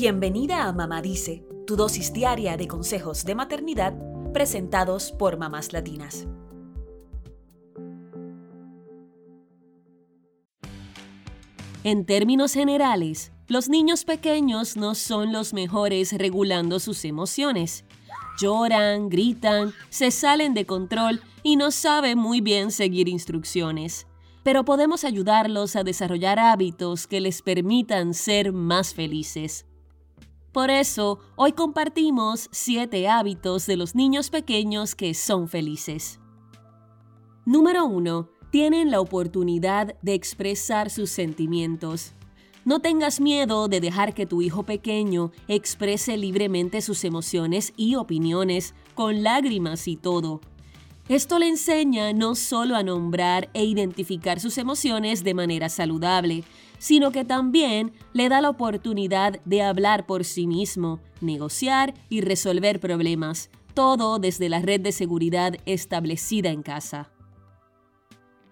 Bienvenida a Mamá Dice, tu dosis diaria de consejos de maternidad presentados por mamás latinas. En términos generales, los niños pequeños no son los mejores regulando sus emociones. Lloran, gritan, se salen de control y no saben muy bien seguir instrucciones. Pero podemos ayudarlos a desarrollar hábitos que les permitan ser más felices. Por eso, hoy compartimos 7 hábitos de los niños pequeños que son felices. Número 1. Tienen la oportunidad de expresar sus sentimientos. No tengas miedo de dejar que tu hijo pequeño exprese libremente sus emociones y opiniones, con lágrimas y todo. Esto le enseña no solo a nombrar e identificar sus emociones de manera saludable, sino que también le da la oportunidad de hablar por sí mismo, negociar y resolver problemas, todo desde la red de seguridad establecida en casa.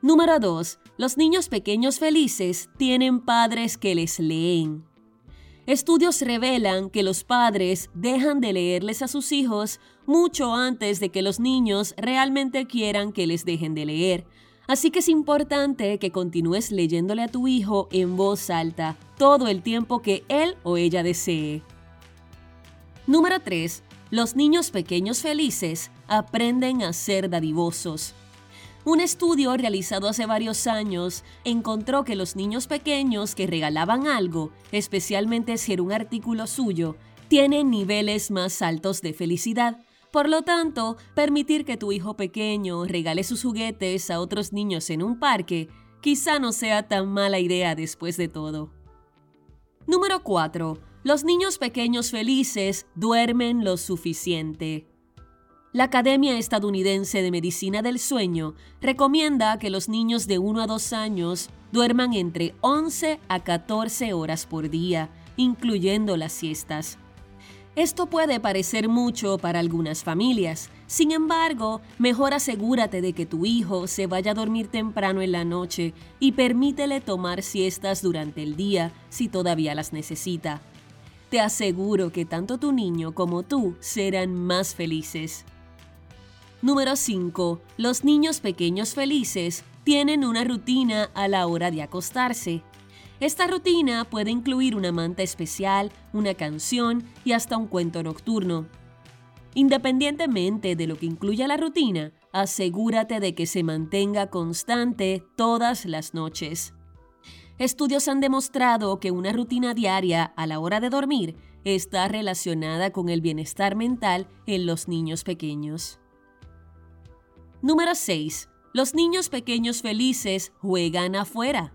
Número 2. Los niños pequeños felices tienen padres que les leen. Estudios revelan que los padres dejan de leerles a sus hijos mucho antes de que los niños realmente quieran que les dejen de leer. Así que es importante que continúes leyéndole a tu hijo en voz alta todo el tiempo que él o ella desee. Número 3. Los niños pequeños felices aprenden a ser dadivosos. Un estudio realizado hace varios años encontró que los niños pequeños que regalaban algo, especialmente si era un artículo suyo, tienen niveles más altos de felicidad. Por lo tanto, permitir que tu hijo pequeño regale sus juguetes a otros niños en un parque quizá no sea tan mala idea después de todo. Número 4. Los niños pequeños felices duermen lo suficiente. La Academia Estadounidense de Medicina del Sueño recomienda que los niños de 1 a 2 años duerman entre 11 a 14 horas por día, incluyendo las siestas. Esto puede parecer mucho para algunas familias, sin embargo, mejor asegúrate de que tu hijo se vaya a dormir temprano en la noche y permítele tomar siestas durante el día si todavía las necesita. Te aseguro que tanto tu niño como tú serán más felices. Número 5. Los niños pequeños felices tienen una rutina a la hora de acostarse. Esta rutina puede incluir una manta especial, una canción y hasta un cuento nocturno. Independientemente de lo que incluya la rutina, asegúrate de que se mantenga constante todas las noches. Estudios han demostrado que una rutina diaria a la hora de dormir está relacionada con el bienestar mental en los niños pequeños. Número 6. Los niños pequeños felices juegan afuera.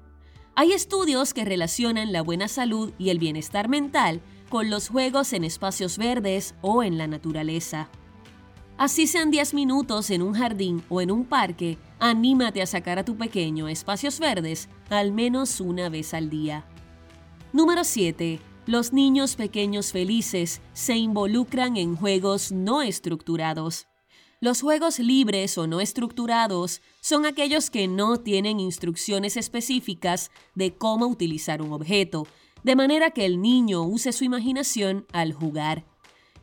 Hay estudios que relacionan la buena salud y el bienestar mental con los juegos en espacios verdes o en la naturaleza. Así sean 10 minutos en un jardín o en un parque, anímate a sacar a tu pequeño a espacios verdes al menos una vez al día. Número 7. Los niños pequeños felices se involucran en juegos no estructurados. Los juegos libres o no estructurados son aquellos que no tienen instrucciones específicas de cómo utilizar un objeto, de manera que el niño use su imaginación al jugar.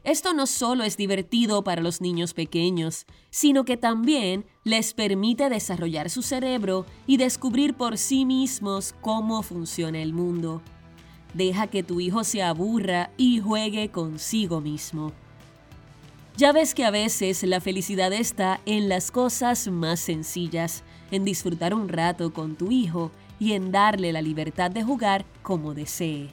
Esto no solo es divertido para los niños pequeños, sino que también les permite desarrollar su cerebro y descubrir por sí mismos cómo funciona el mundo. Deja que tu hijo se aburra y juegue consigo mismo. Ya ves que a veces la felicidad está en las cosas más sencillas, en disfrutar un rato con tu hijo y en darle la libertad de jugar como desee.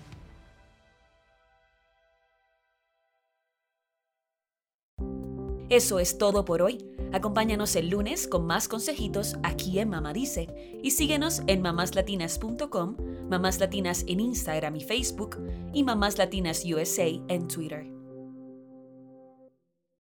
Eso es todo por hoy. Acompáñanos el lunes con más consejitos aquí en Mamá Dice y síguenos en mamáslatinas.com, Mamás Latinas en Instagram y Facebook y Mamás Latinas USA en Twitter.